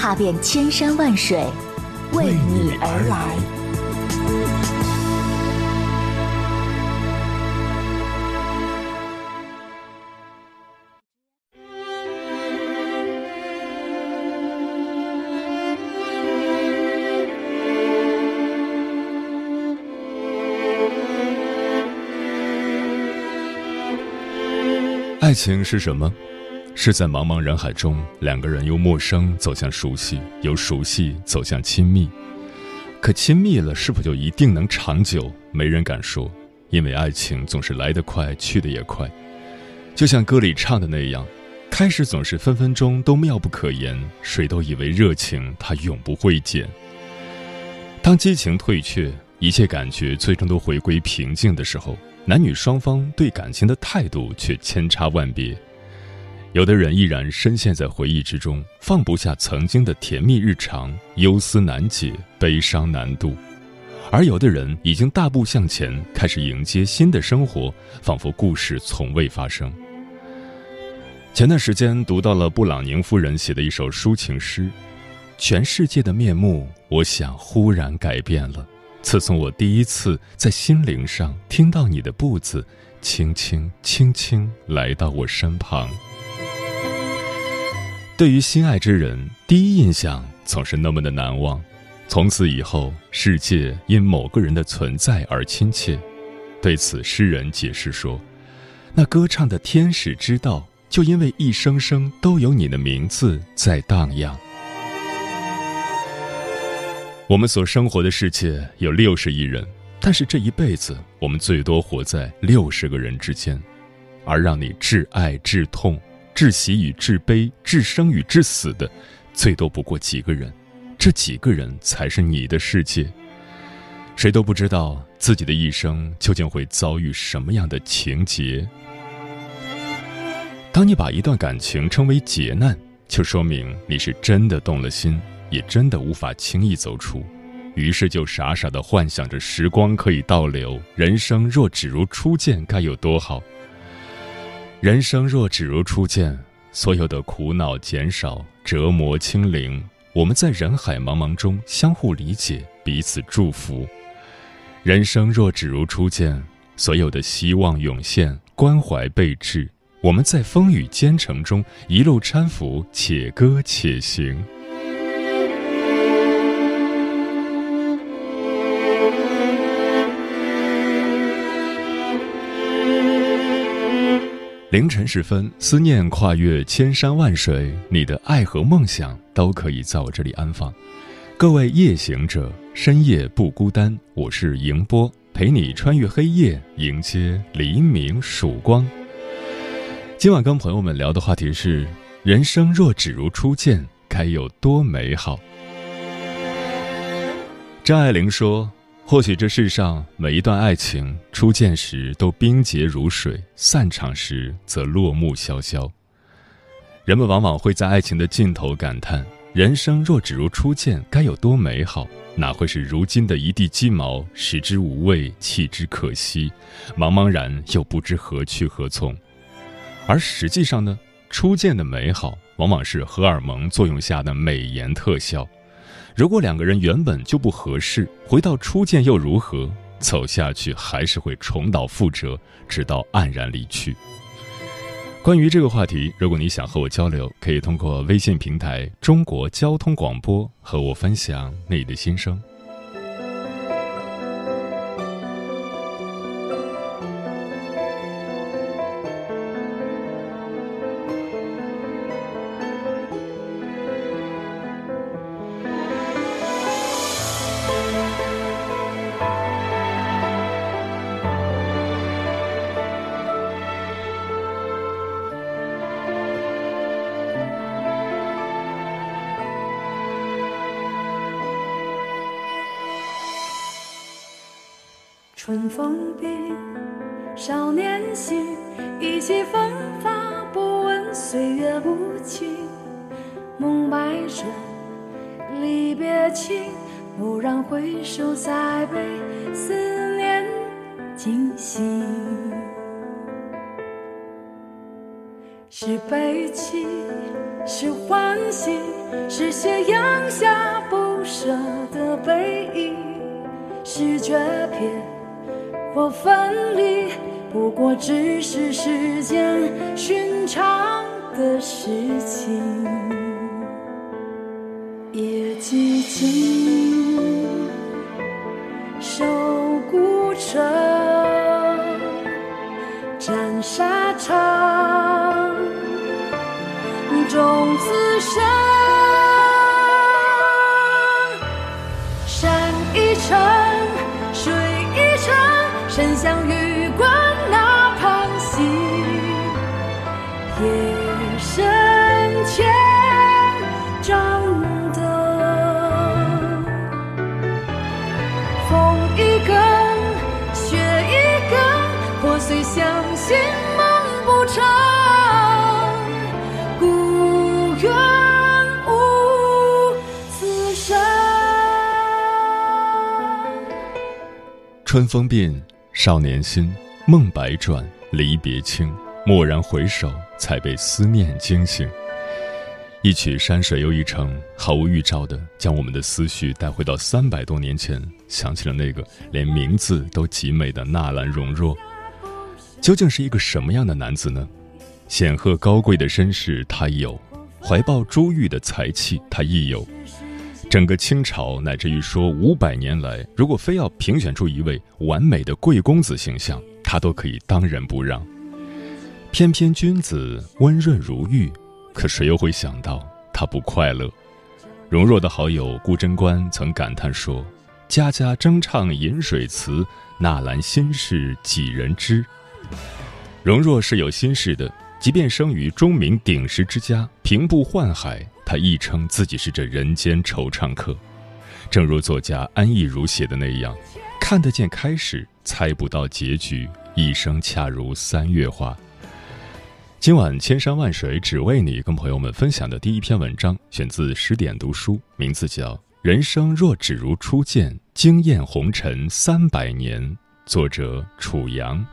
踏遍千山万水，为你而来。爱情是什么？是在茫茫人海中，两个人由陌生走向熟悉，由熟悉走向亲密。可亲密了，是否就一定能长久？没人敢说，因为爱情总是来得快，去得也快。就像歌里唱的那样，开始总是分分钟都妙不可言，谁都以为热情它永不会减。当激情退却，一切感觉最终都回归平静的时候，男女双方对感情的态度却千差万别。有的人依然深陷在回忆之中，放不下曾经的甜蜜日常，忧思难解，悲伤难度；而有的人已经大步向前，开始迎接新的生活，仿佛故事从未发生。前段时间读到了布朗宁夫人写的一首抒情诗：“全世界的面目，我想忽然改变了。自从我第一次在心灵上听到你的步子，轻轻轻轻来到我身旁。”对于心爱之人，第一印象总是那么的难忘。从此以后，世界因某个人的存在而亲切。对此，诗人解释说：“那歌唱的天使之道，就因为一声声都有你的名字在荡漾。”我们所生活的世界有六十亿人，但是这一辈子，我们最多活在六十个人之间，而让你挚爱挚痛。至喜与至悲，至生与至死的，最多不过几个人，这几个人才是你的世界。谁都不知道自己的一生究竟会遭遇什么样的情节。当你把一段感情称为劫难，就说明你是真的动了心，也真的无法轻易走出，于是就傻傻的幻想着时光可以倒流，人生若只如初见，该有多好。人生若只如初见，所有的苦恼减少，折磨清零。我们在人海茫茫中相互理解，彼此祝福。人生若只如初见，所有的希望涌现，关怀备至。我们在风雨兼程中一路搀扶，且歌且行。凌晨时分，思念跨越千山万水，你的爱和梦想都可以在我这里安放。各位夜行者，深夜不孤单，我是迎波，陪你穿越黑夜，迎接黎明曙光。今晚跟朋友们聊的话题是：人生若只如初见，该有多美好？张爱玲说。或许这世上每一段爱情初见时都冰洁如水，散场时则落木萧萧。人们往往会在爱情的尽头感叹：人生若只如初见，该有多美好？哪会是如今的一地鸡毛，食之无味，弃之可惜，茫茫然又不知何去何从？而实际上呢，初见的美好，往往是荷尔蒙作用下的美颜特效。如果两个人原本就不合适，回到初见又如何？走下去还是会重蹈覆辙，直到黯然离去。关于这个话题，如果你想和我交流，可以通过微信平台“中国交通广播”和我分享你的心声。春风鬓，少年心，意气风发，不问岁月无情。梦百转，离别情，蓦然回首，再被思念惊醒。是悲戚，是欢喜，是斜阳下不舍的背影，是诀别我分离，不过只是世间寻常的事情。夜寂静，守孤城，战沙场，众此生。相信梦不成，故园无此声。春风鬓，少年心，梦百转，离别轻。蓦然回首，才被思念惊醒。一曲山水又一程，毫无预兆的将我们的思绪带回到三百多年前，想起了那个连名字都极美的纳兰容若。究竟是一个什么样的男子呢？显赫高贵的身世他有，怀抱珠玉的才气他亦有。整个清朝乃至于说五百年来，如果非要评选出一位完美的贵公子形象，他都可以当仁不让。翩翩君子，温润如玉，可谁又会想到他不快乐？容若的好友顾贞观曾感叹说：“家家争唱饮水词，纳兰心事几人知？”容若是有心事的，即便生于钟鸣鼎食之家，平步宦海，他亦称自己是这人间惆怅客。正如作家安忆如写的那样：“看得见开始，猜不到结局，一生恰如三月花。”今晚千山万水只为你，跟朋友们分享的第一篇文章，选自十点读书，名字叫《人生若只如初见，惊艳红尘三百年》，作者楚阳。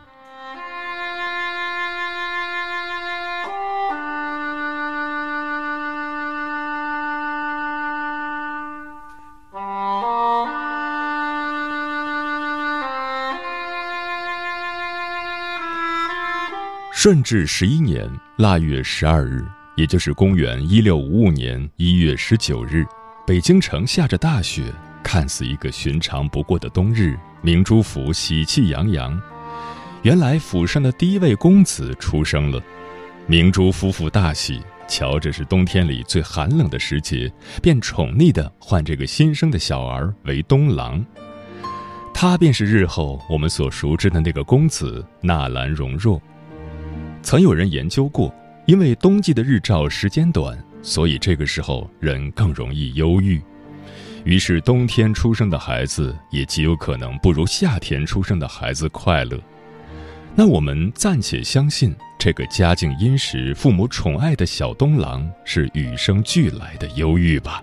顺治十一年腊月十二日，也就是公元一六五五年一月十九日，北京城下着大雪，看似一个寻常不过的冬日。明珠府喜气洋洋，原来府上的第一位公子出生了。明珠夫妇大喜，瞧着是冬天里最寒冷的时节，便宠溺地唤这个新生的小儿为冬郎。他便是日后我们所熟知的那个公子纳兰容若。曾有人研究过，因为冬季的日照时间短，所以这个时候人更容易忧郁，于是冬天出生的孩子也极有可能不如夏天出生的孩子快乐。那我们暂且相信，这个家境殷实、父母宠爱的小东郎是与生俱来的忧郁吧？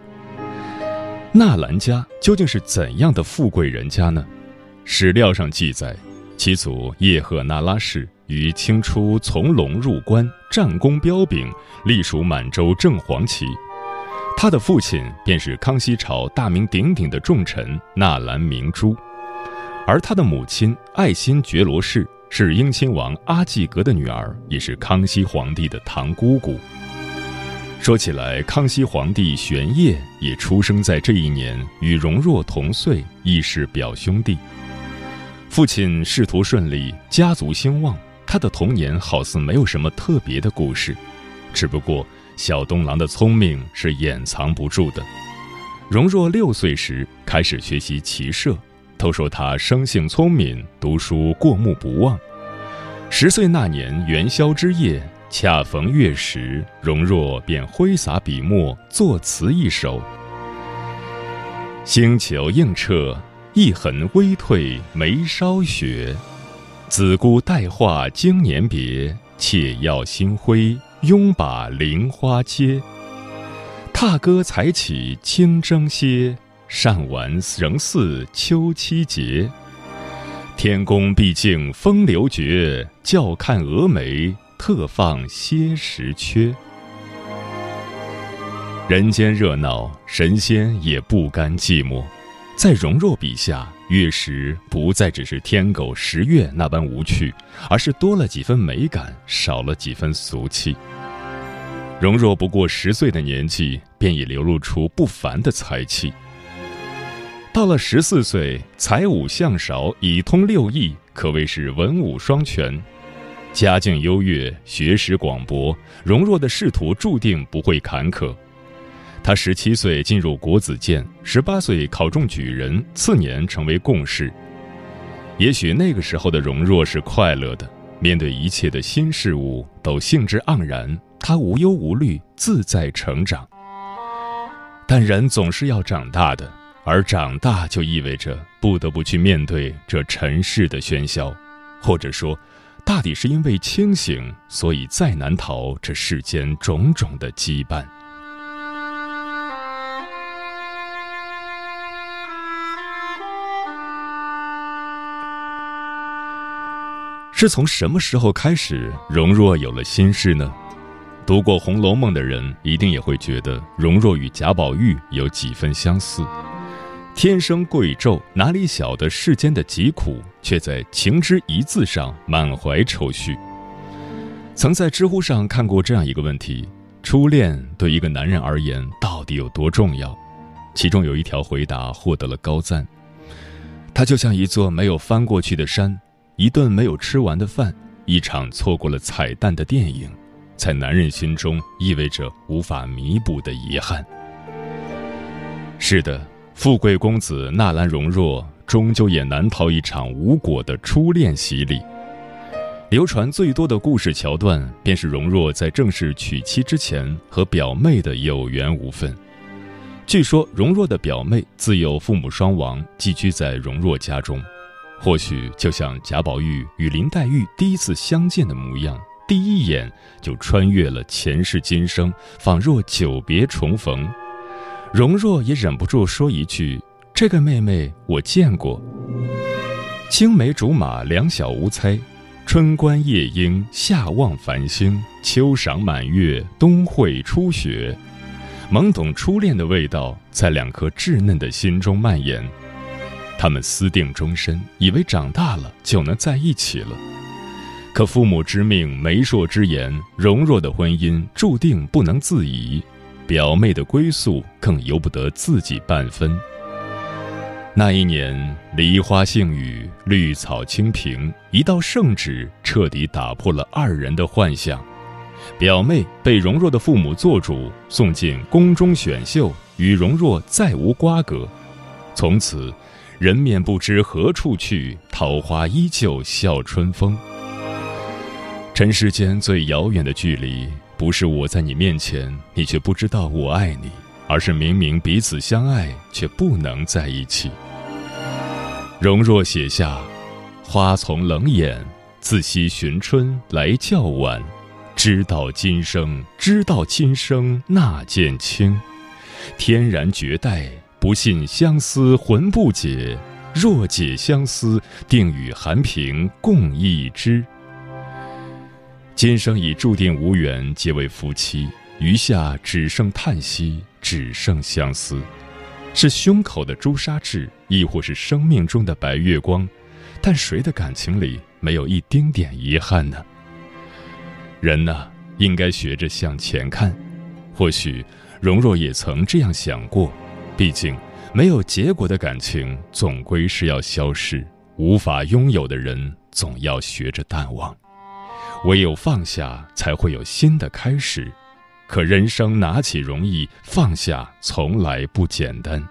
纳兰家究竟是怎样的富贵人家呢？史料上记载，其祖叶赫那拉氏。于清初从龙入关，战功彪炳，隶属满洲正黄旗。他的父亲便是康熙朝大名鼎鼎的重臣纳兰明珠，而他的母亲爱新觉罗氏是英亲王阿济格的女儿，也是康熙皇帝的堂姑姑。说起来，康熙皇帝玄烨也出生在这一年，与容若同岁，亦是表兄弟。父亲仕途顺利，家族兴旺。他的童年好似没有什么特别的故事，只不过小东郎的聪明是掩藏不住的。容若六岁时开始学习骑射，都说他生性聪明，读书过目不忘。十岁那年元宵之夜，恰逢月食，容若便挥洒笔墨作词一首：星球映彻，一痕微褪眉梢雪。子姑待画经年别，妾要新辉拥把菱花接。踏歌才起清征歇，善玩仍似秋期节。天公毕竟风流绝，教看蛾眉特放些时缺。人间热闹，神仙也不甘寂寞。在容若笔下，月食不再只是天狗食月那般无趣，而是多了几分美感，少了几分俗气。容若不过十岁的年纪，便已流露出不凡的才气。到了十四岁，才武相韶，已通六艺，可谓是文武双全。家境优越，学识广博，容若的仕途注定不会坎坷。他十七岁进入国子监，十八岁考中举人，次年成为贡士。也许那个时候的容若是快乐的，面对一切的新事物都兴致盎然。他无忧无虑，自在成长。但人总是要长大的，而长大就意味着不得不去面对这尘世的喧嚣，或者说，大抵是因为清醒，所以再难逃这世间种种的羁绊。是从什么时候开始，容若有了心事呢？读过《红楼梦》的人一定也会觉得容若与贾宝玉有几分相似。天生贵胄，哪里晓得世间的疾苦，却在情之一字上满怀愁绪。曾在知乎上看过这样一个问题：初恋对一个男人而言到底有多重要？其中有一条回答获得了高赞：它就像一座没有翻过去的山，一顿没有吃完的饭，一场错过了彩蛋的电影。在男人心中意味着无法弥补的遗憾。是的，富贵公子纳兰容若终究也难逃一场无果的初恋洗礼。流传最多的故事桥段，便是容若在正式娶妻之前和表妹的有缘无分。据说容若的表妹自幼父母双亡，寄居在容若家中，或许就像贾宝玉与林黛玉第一次相见的模样。第一眼就穿越了前世今生，仿若久别重逢。容若也忍不住说一句：“这个妹妹我见过。”青梅竹马两小无猜，春观夜莺，夏望繁星，秋赏满月，冬会初雪。懵懂初恋的味道在两颗稚嫩的心中蔓延。他们私定终身，以为长大了就能在一起了。可父母之命，媒妁之言，荣若的婚姻注定不能自已，表妹的归宿更由不得自己半分。那一年，梨花杏雨，绿草青平，一道圣旨彻底打破了二人的幻想。表妹被荣若的父母做主送进宫中选秀，与荣若再无瓜葛。从此，人面不知何处去，桃花依旧笑春风。尘世间最遥远的距离，不是我在你面前，你却不知道我爱你，而是明明彼此相爱，却不能在一起。容若写下：“花丛冷眼，自惜寻春来较晚。知道今生，知道今生那见轻。天然绝代，不信相思魂不解。若解相思，定与寒萍共一枝。”今生已注定无缘结为夫妻，余下只剩叹息，只剩相思。是胸口的朱砂痣，亦或是生命中的白月光？但谁的感情里没有一丁点遗憾呢？人呐，应该学着向前看。或许，容若也曾这样想过。毕竟，没有结果的感情总归是要消逝，无法拥有的人总要学着淡忘。唯有放下，才会有新的开始。可人生拿起容易，放下从来不简单。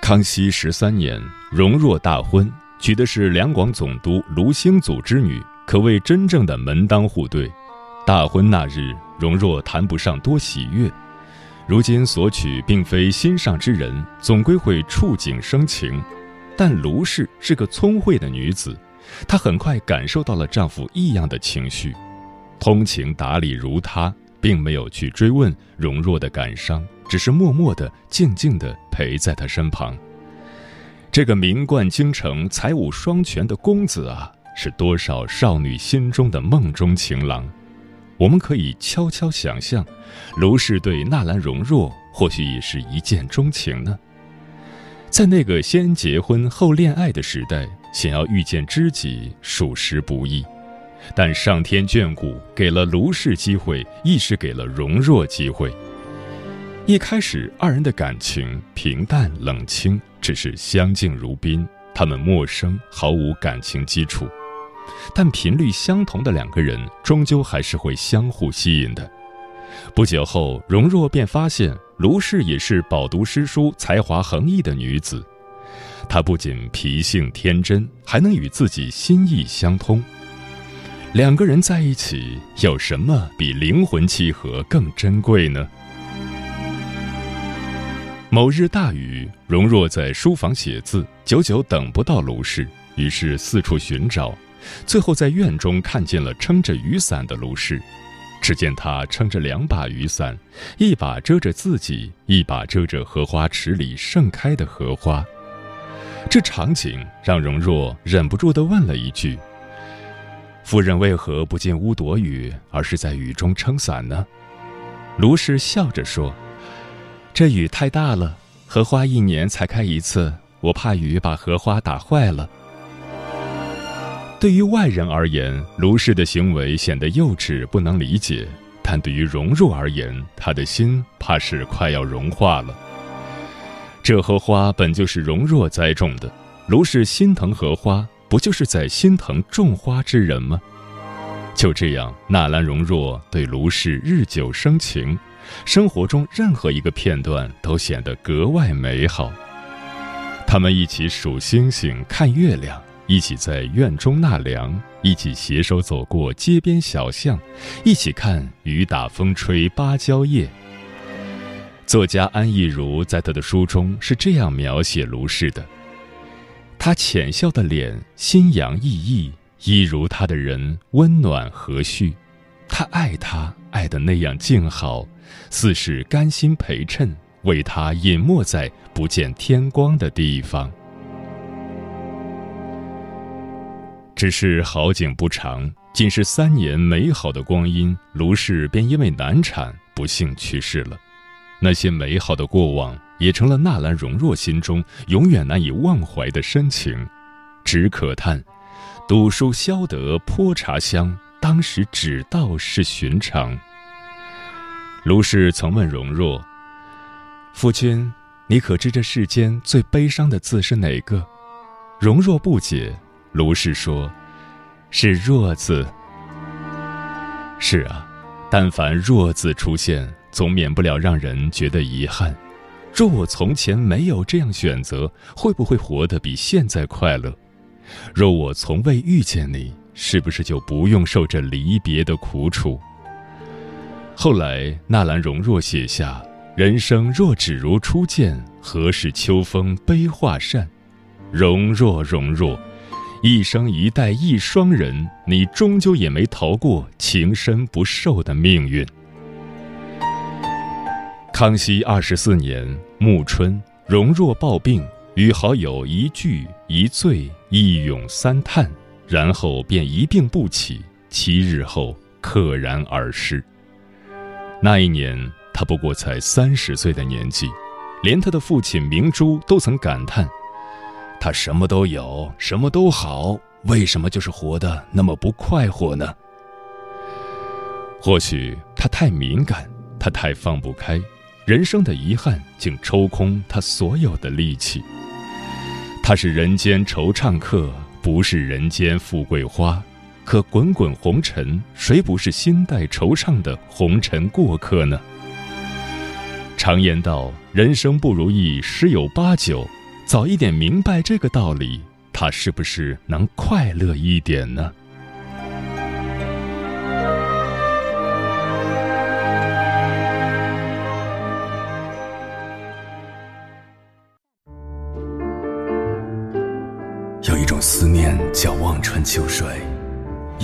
康熙十三年，容若大婚，娶的是两广总督卢兴祖之女，可谓真正的门当户对。大婚那日，容若谈不上多喜悦。如今所娶并非心上之人，总归会触景生情。但卢氏是个聪慧的女子，她很快感受到了丈夫异样的情绪，通情达理如她，并没有去追问容若的感伤，只是默默的、静静的陪在她身旁。这个名冠京城、才武双全的公子啊！是多少少女心中的梦中情郎？我们可以悄悄想象，卢氏对纳兰容若或许也是一见钟情呢。在那个先结婚后恋爱的时代，想要遇见知己，属实不易。但上天眷顾，给了卢氏机会，亦是给了容若机会。一开始，二人的感情平淡冷清，只是相敬如宾。他们陌生，毫无感情基础。但频率相同的两个人，终究还是会相互吸引的。不久后，容若便发现卢氏也是饱读诗书、才华横溢的女子。她不仅脾性天真，还能与自己心意相通。两个人在一起，有什么比灵魂契合更珍贵呢？某日大雨，荣若在书房写字，久久等不到卢氏，于是四处寻找。最后在院中看见了撑着雨伞的卢氏，只见他撑着两把雨伞，一把遮着自己，一把遮着荷花池里盛开的荷花。这场景让荣若忍不住地问了一句：“夫人为何不进屋躲雨，而是在雨中撑伞呢？”卢氏笑着说：“这雨太大了，荷花一年才开一次，我怕雨把荷花打坏了。”对于外人而言，卢氏的行为显得幼稚，不能理解；但对于容若而言，她的心怕是快要融化了。这荷花本就是容若栽种的，卢氏心疼荷花，不就是在心疼种花之人吗？就这样，纳兰容若对卢氏日久生情，生活中任何一个片段都显得格外美好。他们一起数星星、看月亮。一起在院中纳凉，一起携手走过街边小巷，一起看雨打风吹芭蕉叶。作家安忆如在他的书中是这样描写卢氏的：他浅笑的脸，心扬意逸，一如他的人温暖和煦。他爱他，爱得那样静好，似是甘心陪衬，为他隐没在不见天光的地方。只是好景不长，仅是三年美好的光阴，卢氏便因为难产不幸去世了。那些美好的过往，也成了纳兰容若心中永远难以忘怀的深情。只可叹，赌书消得泼茶香，当时只道是寻常。卢氏曾问荣若：“夫君，你可知这世间最悲伤的字是哪个？”荣若不解。卢氏说：“是‘弱’字。是啊，但凡‘弱’字出现，总免不了让人觉得遗憾。若我从前没有这样选择，会不会活得比现在快乐？若我从未遇见你，是不是就不用受这离别的苦楚？”后来，纳兰容若写下：“人生若只如初见，何事秋风悲画扇？容若，容若。”一生一代一双人，你终究也没逃过情深不寿的命运。康熙二十四年暮春，容若抱病，与好友一聚一醉一咏三叹，然后便一病不起，七日后溘然而逝。那一年，他不过才三十岁的年纪，连他的父亲明珠都曾感叹。他什么都有，什么都好，为什么就是活得那么不快活呢？或许他太敏感，他太放不开，人生的遗憾竟抽空他所有的力气。他是人间惆怅客，不是人间富贵花。可滚滚红尘谁不是心带惆怅的红尘过客呢？常言道人生不如意十有八九早一点明白这个道理他是不是能快乐一点呢？有一种思念叫望穿秋水。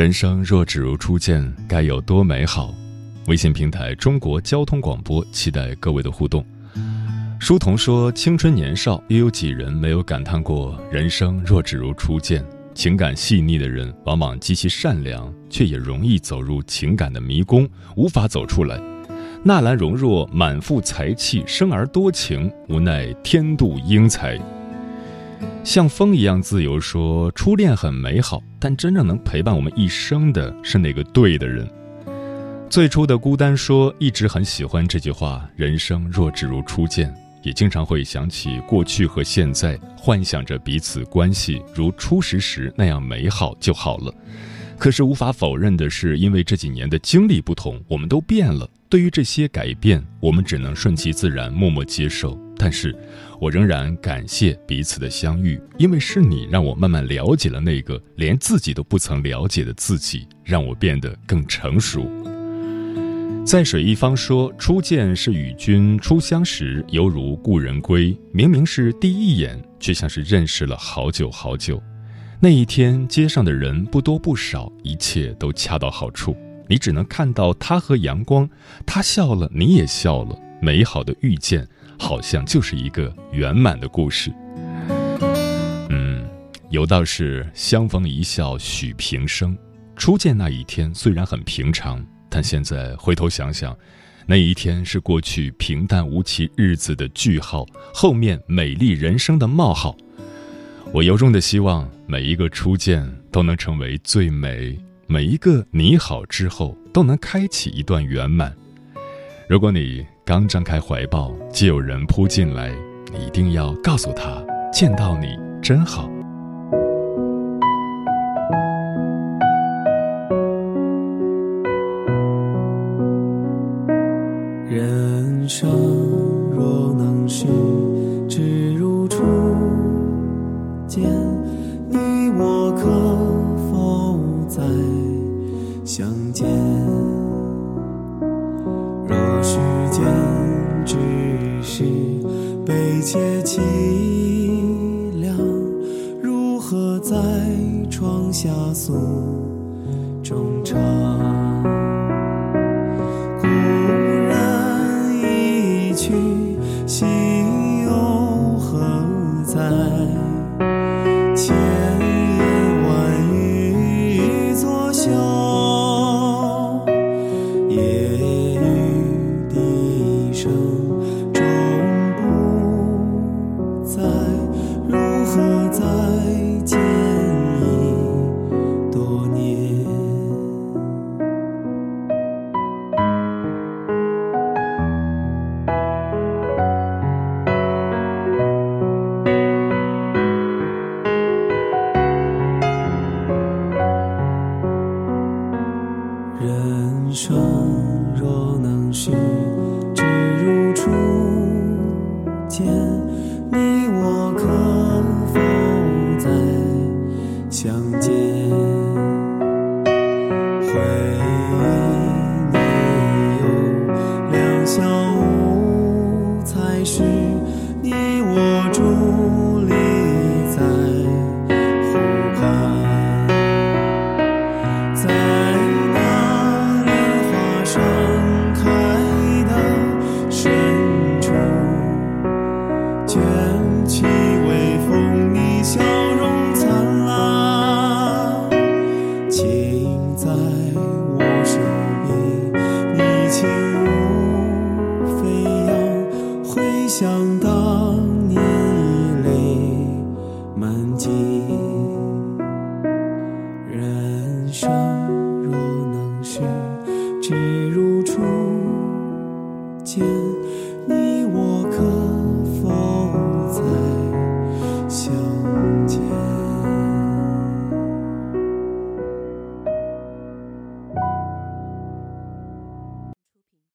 人生若只如初见，该有多美好？微信平台中国交通广播，期待各位的互动。书童说：“青春年少，又有几人没有感叹过人生若只如初见？情感细腻的人，往往极其善良，却也容易走入情感的迷宫，无法走出来。纳兰容若满腹才气，生而多情，无奈天妒英才。”像风一样自由，说初恋很美好，但真正能陪伴我们一生的是那个对的人。最初的孤单说一直很喜欢这句话：人生若只如初见，也经常会想起过去和现在，幻想着彼此关系如初识时那样美好就好了。可是无法否认的是，因为这几年的经历不同，我们都变了。对于这些改变，我们只能顺其自然，默默接受。但是，我仍然感谢彼此的相遇，因为是你让我慢慢了解了那个连自己都不曾了解的自己，让我变得更成熟。在水一方说：“初见是与君初相识，犹如故人归。明明是第一眼，却像是认识了好久好久。那一天，街上的人不多不少，一切都恰到好处。你只能看到他和阳光，他笑了，你也笑了，美好的遇见。”好像就是一个圆满的故事。嗯，有道是相逢一笑许平生。初见那一天虽然很平常，但现在回头想想，那一天是过去平淡无奇日子的句号，后面美丽人生的冒号。我由衷的希望每一个初见都能成为最美，每一个你好之后都能开启一段圆满。如果你。刚张开怀抱，就有人扑进来，你一定要告诉他：“见到你真好。”人生若能是相